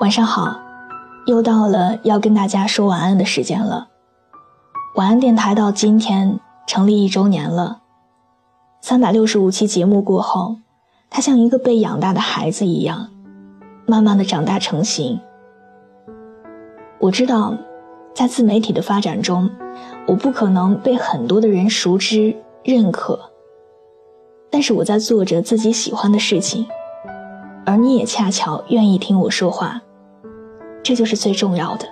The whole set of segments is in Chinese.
晚上好，又到了要跟大家说晚安的时间了。晚安电台到今天成立一周年了，三百六十五期节目过后，它像一个被养大的孩子一样，慢慢的长大成型。我知道，在自媒体的发展中，我不可能被很多的人熟知认可，但是我在做着自己喜欢的事情，而你也恰巧愿意听我说话。这就是最重要的。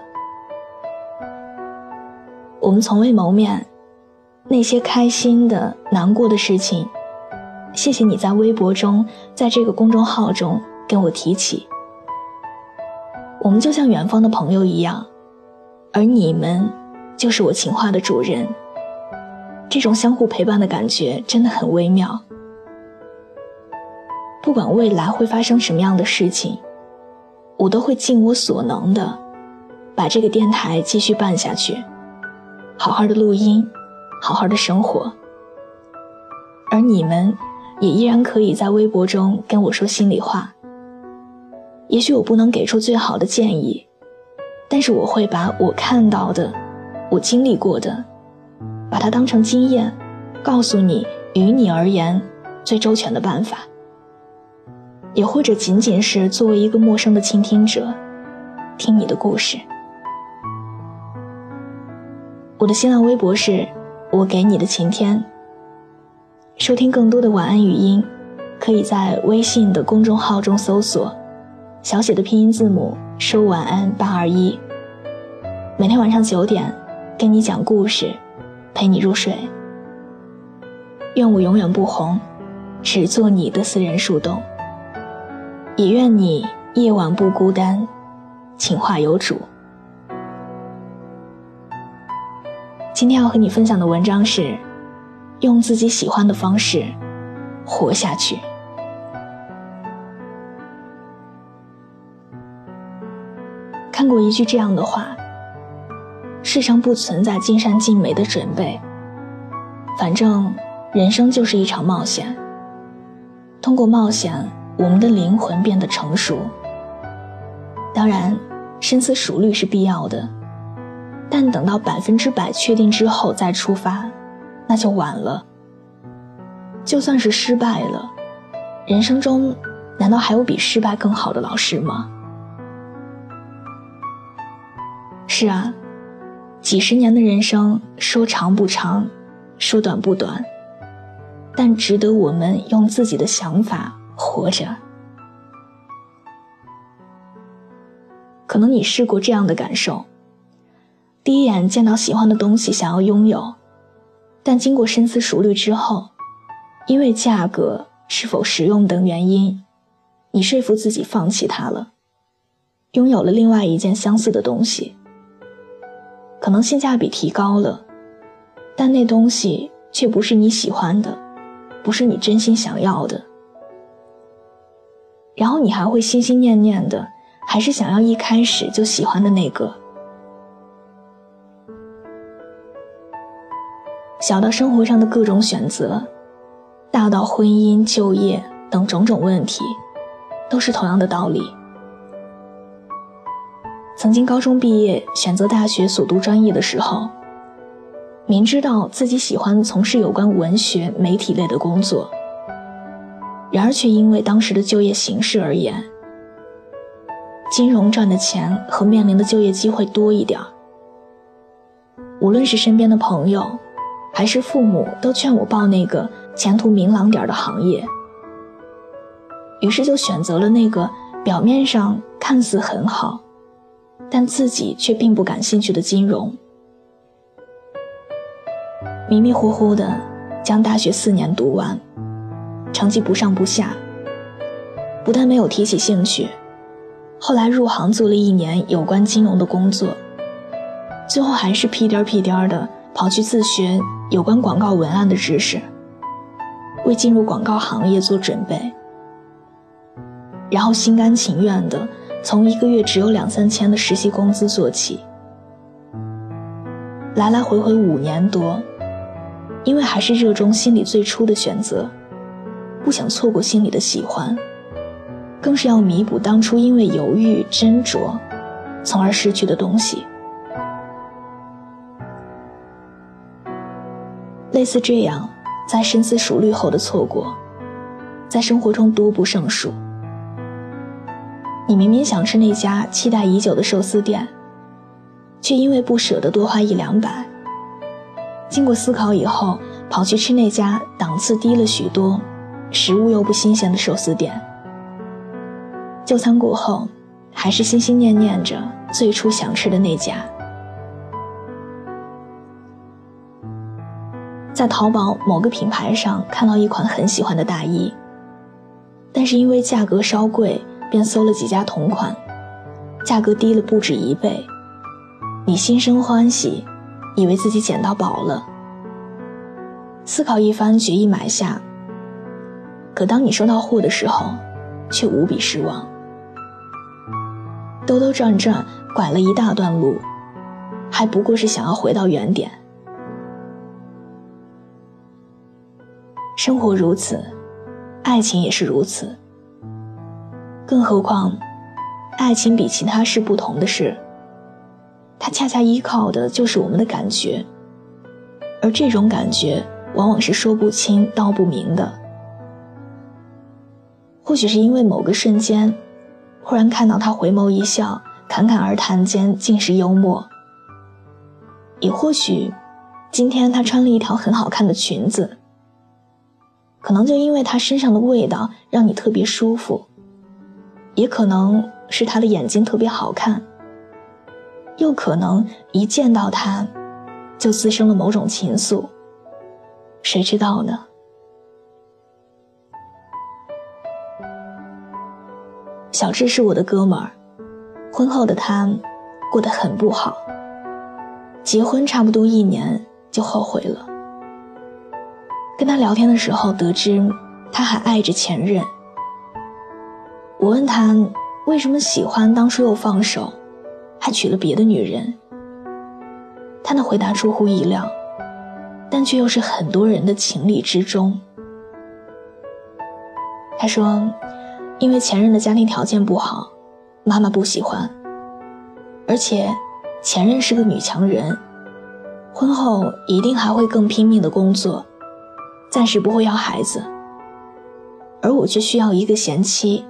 我们从未谋面，那些开心的、难过的事情，谢谢你在微博中，在这个公众号中跟我提起。我们就像远方的朋友一样，而你们就是我情话的主人。这种相互陪伴的感觉真的很微妙。不管未来会发生什么样的事情。我都会尽我所能的，把这个电台继续办下去，好好的录音，好好的生活。而你们也依然可以在微博中跟我说心里话。也许我不能给出最好的建议，但是我会把我看到的，我经历过的，把它当成经验，告诉你与你而言最周全的办法。也或者仅仅是作为一个陌生的倾听者，听你的故事。我的新浪微博是“我给你的晴天”。收听更多的晚安语音，可以在微信的公众号中搜索小写的拼音字母“收晚安八二一”。每天晚上九点，跟你讲故事，陪你入睡。愿我永远不红，只做你的私人树洞。也愿你夜晚不孤单，情话有主。今天要和你分享的文章是：用自己喜欢的方式活下去。看过一句这样的话：世上不存在尽善尽美的准备，反正人生就是一场冒险。通过冒险。我们的灵魂变得成熟。当然，深思熟虑是必要的，但等到百分之百确定之后再出发，那就晚了。就算是失败了，人生中难道还有比失败更好的老师吗？是啊，几十年的人生，说长不长，说短不短，但值得我们用自己的想法。活着，可能你试过这样的感受：第一眼见到喜欢的东西，想要拥有，但经过深思熟虑之后，因为价格、是否实用等原因，你说服自己放弃它了，拥有了另外一件相似的东西。可能性价比提高了，但那东西却不是你喜欢的，不是你真心想要的。然后你还会心心念念的，还是想要一开始就喜欢的那个。小到生活上的各种选择，大到婚姻、就业等种种问题，都是同样的道理。曾经高中毕业选择大学所读专业的时候，明知道自己喜欢从事有关文学、媒体类的工作。然而，却因为当时的就业形势而言，金融赚的钱和面临的就业机会多一点无论是身边的朋友，还是父母，都劝我报那个前途明朗点的行业。于是就选择了那个表面上看似很好，但自己却并不感兴趣的金融。迷迷糊糊的将大学四年读完。成绩不上不下，不但没有提起兴趣，后来入行做了一年有关金融的工作，最后还是屁颠儿屁颠儿的跑去自学有关广告文案的知识，为进入广告行业做准备，然后心甘情愿的从一个月只有两三千的实习工资做起，来来回回五年多，因为还是热衷心里最初的选择。不想错过心里的喜欢，更是要弥补当初因为犹豫斟酌，从而失去的东西。类似这样，在深思熟虑后的错过，在生活中多不胜数。你明明想吃那家期待已久的寿司店，却因为不舍得多花一两百，经过思考以后，跑去吃那家档次低了许多、食物又不新鲜的寿司店。就餐过后，还是心心念念着最初想吃的那家。在淘宝某个品牌上看到一款很喜欢的大衣，但是因为价格稍贵。便搜了几家同款，价格低了不止一倍。你心生欢喜，以为自己捡到宝了。思考一番，决意买下。可当你收到货的时候，却无比失望。兜兜转转，拐了一大段路，还不过是想要回到原点。生活如此，爱情也是如此。更何况，爱情比其他事不同的是，它恰恰依靠的就是我们的感觉，而这种感觉往往是说不清道不明的。或许是因为某个瞬间，忽然看到他回眸一笑，侃侃而谈间尽是幽默；也或许，今天他穿了一条很好看的裙子，可能就因为他身上的味道让你特别舒服。也可能是他的眼睛特别好看，又可能一见到他，就滋生了某种情愫。谁知道呢？小智是我的哥们儿，婚后的他过得很不好。结婚差不多一年就后悔了。跟他聊天的时候得知，他还爱着前任。我问他为什么喜欢，当初又放手，还娶了别的女人。他的回答出乎意料，但却又是很多人的情理之中。他说，因为前任的家庭条件不好，妈妈不喜欢，而且前任是个女强人，婚后一定还会更拼命的工作，暂时不会要孩子，而我却需要一个贤妻。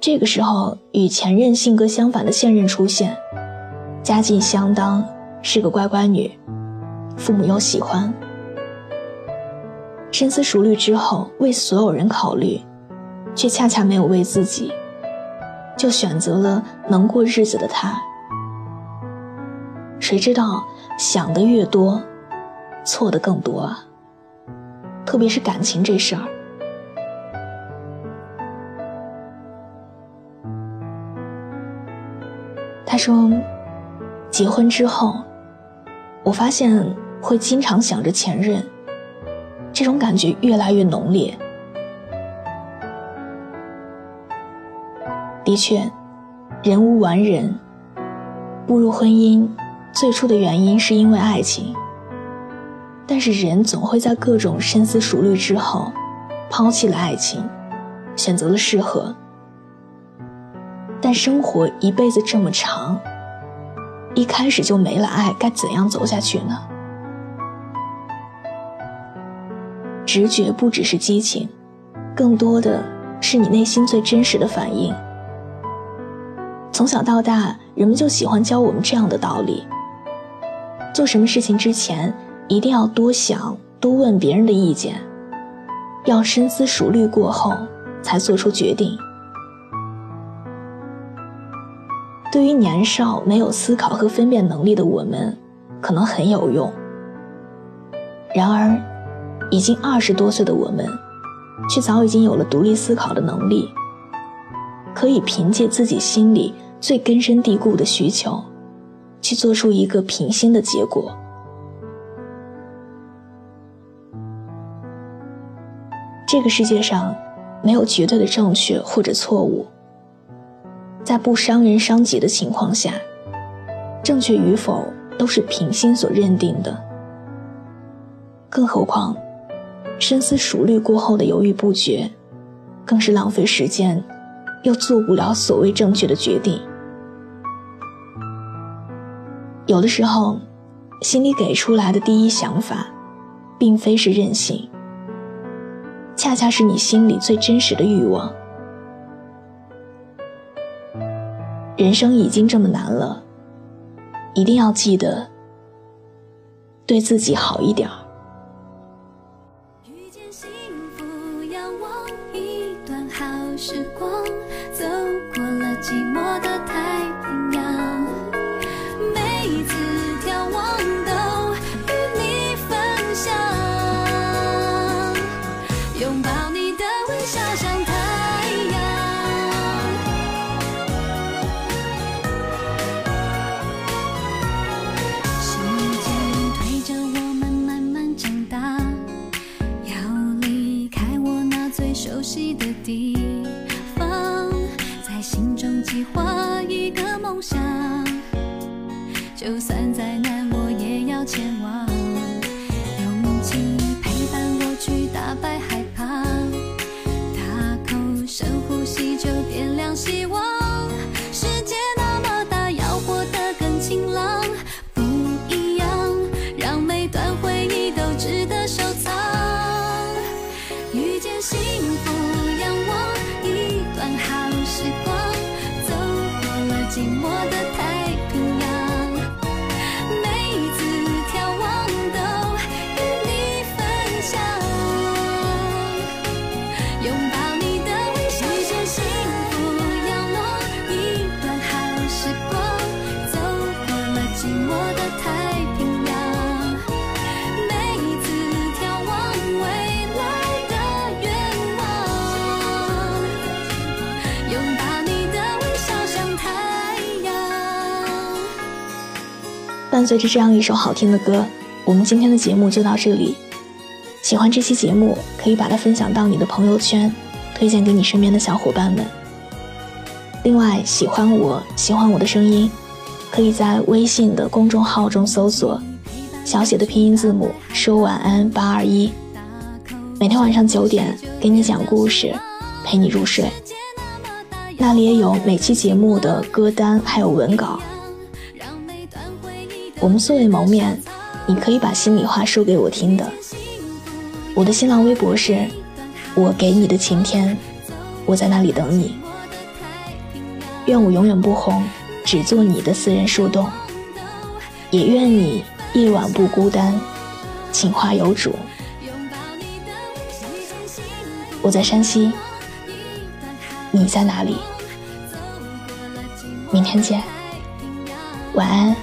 这个时候，与前任性格相反的现任出现，家境相当，是个乖乖女，父母又喜欢。深思熟虑之后，为所有人考虑，却恰恰没有为自己，就选择了能过日子的他。谁知道想的越多，错的更多啊！特别是感情这事儿。他说：“结婚之后，我发现会经常想着前任，这种感觉越来越浓烈。的确，人无完人，步入婚姻，最初的原因是因为爱情。但是人总会在各种深思熟虑之后，抛弃了爱情，选择了适合。”但生活一辈子这么长，一开始就没了爱，该怎样走下去呢？直觉不只是激情，更多的是你内心最真实的反应。从小到大，人们就喜欢教我们这样的道理：做什么事情之前，一定要多想，多问别人的意见，要深思熟虑过后才做出决定。对于年少没有思考和分辨能力的我们，可能很有用。然而，已经二十多岁的我们，却早已经有了独立思考的能力，可以凭借自己心里最根深蒂固的需求，去做出一个平心的结果。这个世界上，没有绝对的正确或者错误。在不伤人伤己的情况下，正确与否都是平心所认定的。更何况，深思熟虑过后的犹豫不决，更是浪费时间，又做不了所谓正确的决定。有的时候，心里给出来的第一想法，并非是任性，恰恰是你心里最真实的欲望。人生已经这么难了，一定要记得对自己好一点儿。笑像太阳时间推着我们慢慢长大要离开我那最熟悉的地方在心中计划一个梦想就算在伴随着这样一首好听的歌，我们今天的节目就到这里。喜欢这期节目，可以把它分享到你的朋友圈，推荐给你身边的小伙伴们。另外，喜欢我喜欢我的声音，可以在微信的公众号中搜索小写的拼音字母说晚安八二一，每天晚上九点给你讲故事，陪你入睡。那里也有每期节目的歌单，还有文稿。我们素未谋面，你可以把心里话说给我听的。我的新浪微博是“我给你的晴天”，我在那里等你。愿我永远不红，只做你的私人树洞。也愿你夜晚不孤单，情话有主。我在山西，你在哪里？明天见，晚安。